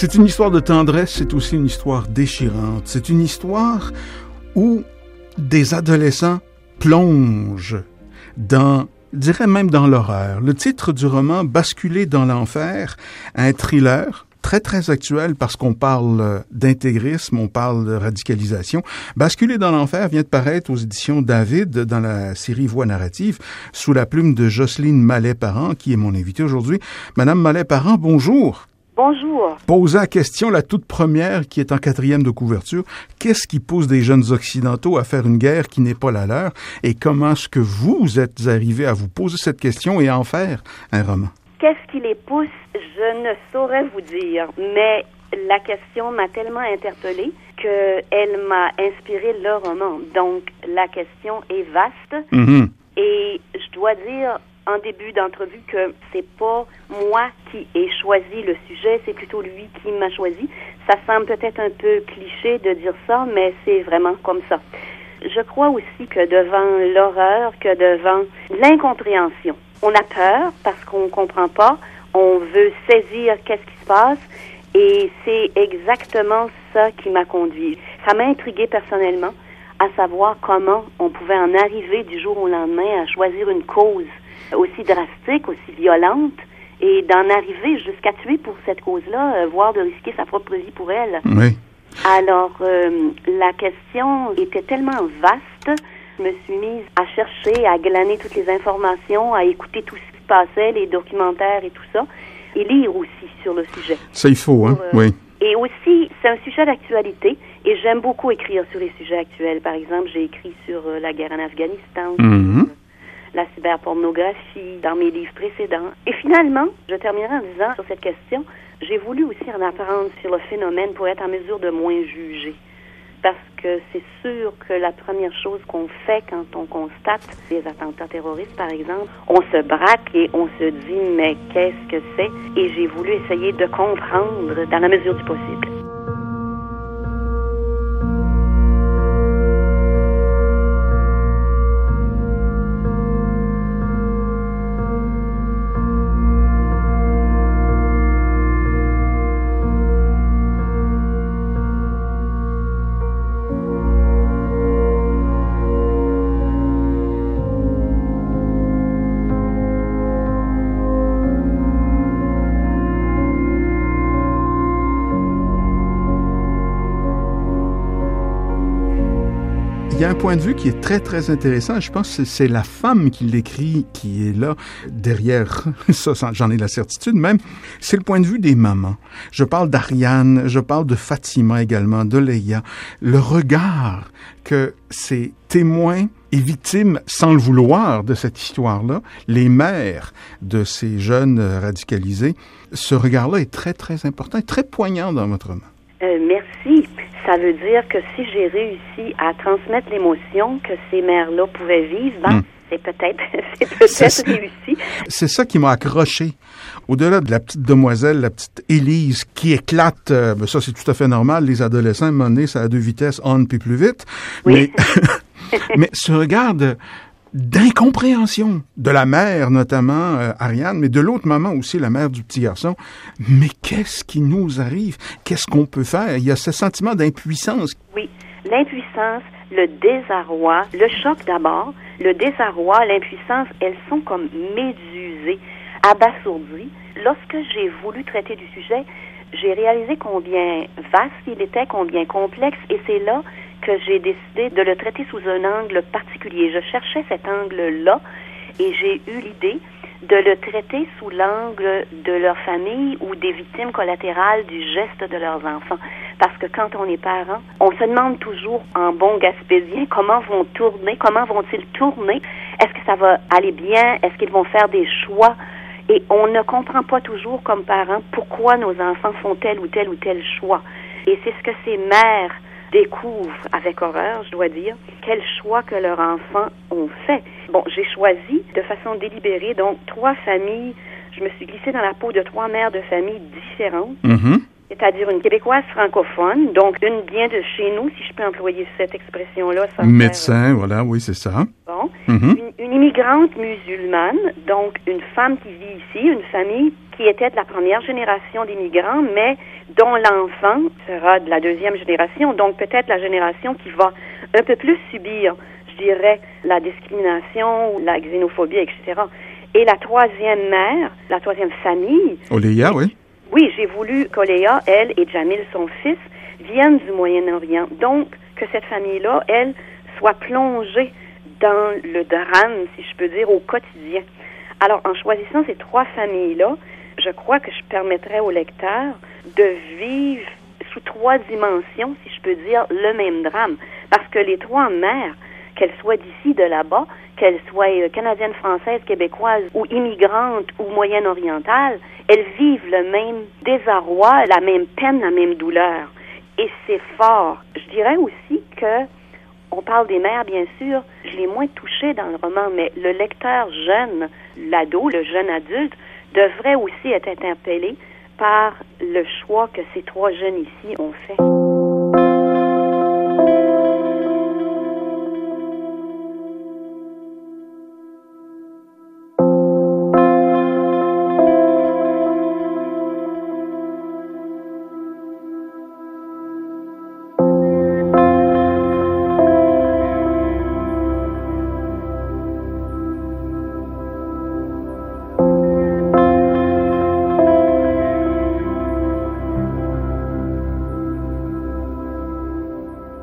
C'est une histoire de tendresse, c'est aussi une histoire déchirante. C'est une histoire où des adolescents plongent dans, dirais même dans l'horreur. Le titre du roman, Basculer dans l'enfer, un thriller très très actuel parce qu'on parle d'intégrisme, on parle de radicalisation. Basculer dans l'enfer vient de paraître aux éditions David dans la série Voix narrative sous la plume de Jocelyne Mallet-Parent qui est mon invitée aujourd'hui. Madame Mallet-Parent, bonjour. Bonjour. Poser la question, la toute première, qui est en quatrième de couverture, qu'est-ce qui pousse des jeunes occidentaux à faire une guerre qui n'est pas la leur? Et comment est-ce que vous êtes arrivé à vous poser cette question et à en faire un roman? Qu'est-ce qui les pousse? Je ne saurais vous dire, mais la question m'a tellement interpellée qu'elle m'a inspiré le roman. Donc, la question est vaste. Mhm. Et je dois dire en début d'entrevue que c'est pas moi qui ai choisi le sujet, c'est plutôt lui qui m'a choisi. Ça semble peut-être un peu cliché de dire ça, mais c'est vraiment comme ça. Je crois aussi que devant l'horreur, que devant l'incompréhension, on a peur parce qu'on comprend pas, on veut saisir qu'est-ce qui se passe et c'est exactement ça qui m'a conduit. Ça m'a intrigué personnellement à savoir comment on pouvait en arriver du jour au lendemain à choisir une cause aussi drastique, aussi violente, et d'en arriver jusqu'à tuer pour cette cause-là, euh, voire de risquer sa propre vie pour elle. Oui. Alors, euh, la question était tellement vaste, je me suis mise à chercher, à glaner toutes les informations, à écouter tout ce qui se passait, les documentaires et tout ça, et lire aussi sur le sujet. Ça, il faut, hein? Pour, euh, oui. Et aussi, c'est un sujet d'actualité et j'aime beaucoup écrire sur les sujets actuels. Par exemple, j'ai écrit sur euh, la guerre en Afghanistan, Mhm. sur, la cyberpornographie dans mes livres précédents. Et finalement, je terminerai en disant sur cette question, j'ai voulu aussi en apprendre sur le phénomène pour être en mesure de moins juger. Parce que c'est sûr que la première chose qu'on fait quand on constate des attentats terroristes, par exemple, on se braque et on se dit mais qu'est-ce que c'est? Et j'ai voulu essayer de comprendre dans la mesure du possible. Il y a un point de vue qui est très, très intéressant. Je pense que c'est la femme qui l'écrit qui est là derrière. Ça, j'en ai la certitude même. C'est le point de vue des mamans. Je parle d'Ariane, je parle de Fatima également, de Leia. Le regard que ces témoins et victimes, sans le vouloir, de cette histoire-là, les mères de ces jeunes radicalisés, ce regard-là est très, très important et très poignant dans votre roman. Euh, merci. Ça veut dire que si j'ai réussi à transmettre l'émotion que ces mères-là pouvaient vivre, ben, Mm. c'est peut-être peut-être réussi. C'est ça qui m'a accroché. Au-delà de la petite demoiselle, la petite Élise qui éclate, euh, ben ça c'est tout à fait normal, les adolescents, à un moment donné, ça a deux vitesses, on puis plus vite. Oui. Mais, mais ce regard de- d'incompréhension de la mère, notamment euh, Ariane, mais de l'autre maman aussi, la mère du petit garçon. Mais qu'est-ce qui nous arrive? Qu'est-ce qu'on peut faire? Il y a ce sentiment d'impuissance. Oui, l'impuissance, le désarroi, le choc d'abord, le désarroi, l'impuissance, elles sont comme médusées, abasourdies. Lorsque j'ai voulu traiter du sujet, j'ai réalisé combien vaste il était, combien complexe, et c'est là que j'ai décidé de le traiter sous un angle particulier. Je cherchais cet angle-là, et j'ai eu l'idée de le traiter sous l'angle de leur famille ou des victimes collatérales du geste de leurs enfants. Parce que quand on est parent, on se demande toujours en bon gaspésien comment vont tourner, comment vont-ils tourner, est-ce que ça va aller bien, est-ce qu'ils vont faire des choix? Et on ne comprend pas toujours comme parents pourquoi nos enfants font tel ou tel ou tel choix. Et c'est ce que ces mères découvrent avec horreur, je dois dire, quel choix que leurs enfants ont fait. Bon, j'ai choisi de façon délibérée, donc trois familles, je me suis glissée dans la peau de trois mères de famille différentes. Mhm. C'est-à-dire une québécoise francophone, donc une bien de chez nous, si je peux employer cette expression-là. sans faire- Médecin, voilà, oui, c'est ça. Bon. Mhm. Une, une immigrante musulmane, donc une femme qui vit ici, une famille qui était de la première génération d'immigrants, mais dont l'enfant sera de la deuxième génération, donc peut-être la génération qui va un peu plus subir, je dirais, la discrimination ou la xénophobie, etc. Et la troisième mère, la troisième famille, Oléa, oui. oui, j'ai voulu qu'Oléa, elle et Jamil, son fils, viennent du Moyen-Orient. Donc, que cette famille-là, elle, soit plongée dans le drame, si je peux dire, au quotidien. Alors, en choisissant ces trois familles-là, je crois que je permettrais au lecteur de vivre sous trois dimensions, si je peux dire, le même drame. Parce que les trois mères, qu'elles soient d'ici, de là-bas, qu'elles soient euh, canadiennes, françaises, québécoises ou immigrantes ou moyenne-orientales, elles vivent le même désarroi, la même peine, la même douleur. Et c'est fort. Je dirais aussi que on parle des mères, bien sûr. Je l'ai moins touché dans le roman, mais le lecteur jeune, l'ado, le jeune adulte, devrait aussi être interpellé par le choix que ces trois jeunes ici ont fait.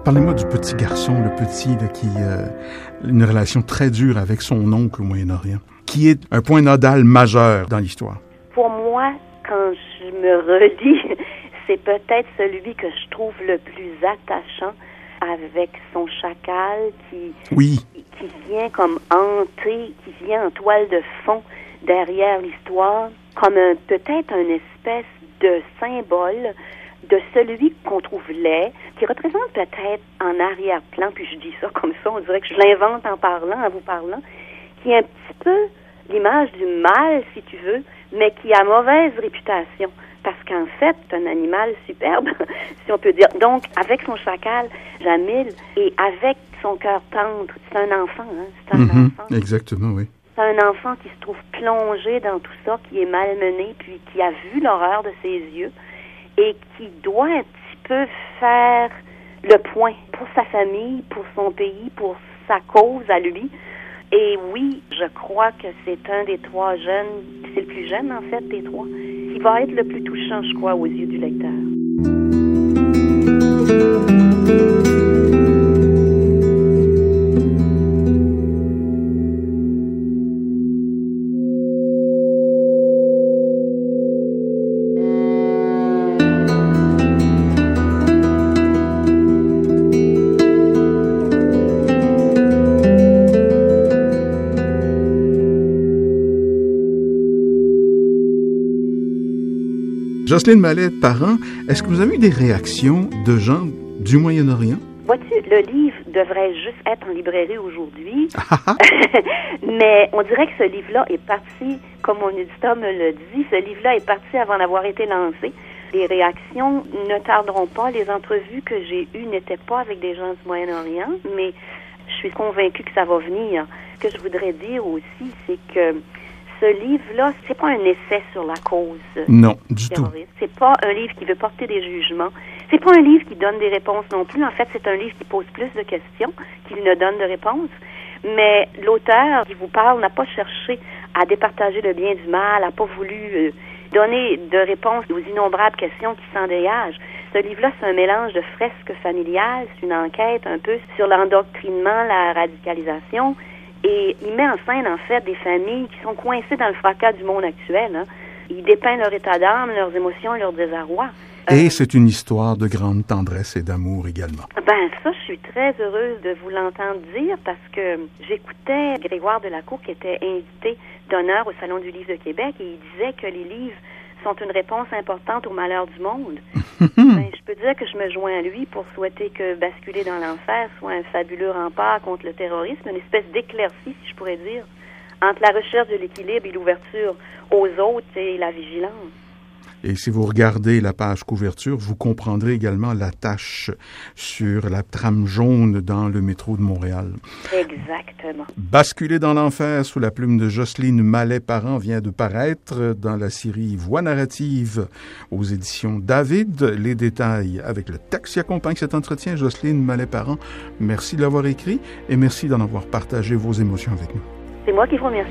Parlez-moi du petit garçon, le petit là, qui euh, une relation très dure avec son oncle au Moyen-Orient, qui est un point nodal majeur dans l'histoire. Pour moi, quand je me redis, c'est peut-être celui que je trouve le plus attachant avec son chacal qui, Oui, qui vient comme hanter, qui vient en toile de fond derrière l'histoire, comme un- peut-être une espèce de symbole de celui qu'on trouve laid, qui représente peut-être en arrière-plan, puis je dis ça comme ça, on dirait que je l'invente en parlant, en vous parlant, qui est un petit peu l'image du mal, si tu veux, mais qui a mauvaise réputation. Parce qu'en fait, c'est un animal superbe, si on peut dire. Donc, avec son chacal, Jamil, et avec son cœur tendre, c'est un enfant, hein, c'est un Mhm, enfant. exactement, oui. C'est un enfant qui se trouve plongé dans tout ça, qui est malmené, puis qui a vu l'horreur de ses yeux et qui doit un petit peu faire le point pour sa famille, pour son pays, pour sa cause à lui. Et oui, je crois que c'est un des trois jeunes, c'est le plus jeune en fait des trois, qui va être le plus touchant, je crois, aux yeux du lecteur. Jocelyne Mallet, parent, est-ce que vous avez eu des réactions de gens du Moyen-Orient? Vois-tu, le livre devrait juste être en librairie aujourd'hui, Ah, ah, mais on dirait que ce livre-là est parti, comme mon éditeur me le dit, ce livre-là est parti avant d'avoir été lancé. Les réactions ne tarderont pas. Les entrevues que j'ai eues n'étaient pas avec des gens du Moyen-Orient, mais je suis convaincue que ça va venir. Ce que je voudrais dire aussi, c'est que ce livre-là, c'est pas un essai sur la cause non, du tout. terroriste. C'est pas un livre qui veut porter des jugements. C'est pas un livre qui donne des réponses non plus. En fait, c'est un livre qui pose plus de questions qu'il ne donne de réponses. Mais l'auteur qui vous parle n'a pas cherché à départager le bien du mal, n'a pas voulu euh, donner de réponses aux innombrables questions qui s'en dégagent. Ce livre-là, c'est un mélange de fresques familiales, c'est une enquête un peu sur l'endoctrinement, la radicalisation, et il met en scène, en fait, des familles qui sont coincées dans le fracas du monde actuel. Hein. Il dépeint leur état d'âme, leurs émotions, leur désarroi. Et c'est une histoire de grande tendresse et d'amour également. Ben ça, je suis très heureuse de vous l'entendre dire parce que j'écoutais Grégoire Delacour qui était invité d'honneur au Salon du Livre de Québec et il disait que les livres sont une réponse importante au malheur du monde. ben, je peux dire que je me joins à lui pour souhaiter que Basculer dans l'enfer soit un fabuleux rempart contre le terrorisme, une espèce d'éclaircie, si je pourrais dire, entre la recherche de l'équilibre et l'ouverture aux autres et la vigilance. Et si vous regardez la page couverture, vous comprendrez également la tâche sur la trame jaune dans le métro de Montréal. Exactement. Basculer dans l'enfer sous la plume de Jocelyne Mallet-Parent vient de paraître dans la série Voix narrative aux éditions David. Les détails avec le texte qui accompagne cet entretien, Jocelyne Mallet-Parent. Merci de l'avoir écrit et merci d'en avoir partagé vos émotions avec nous. C'est moi qui vous remercie.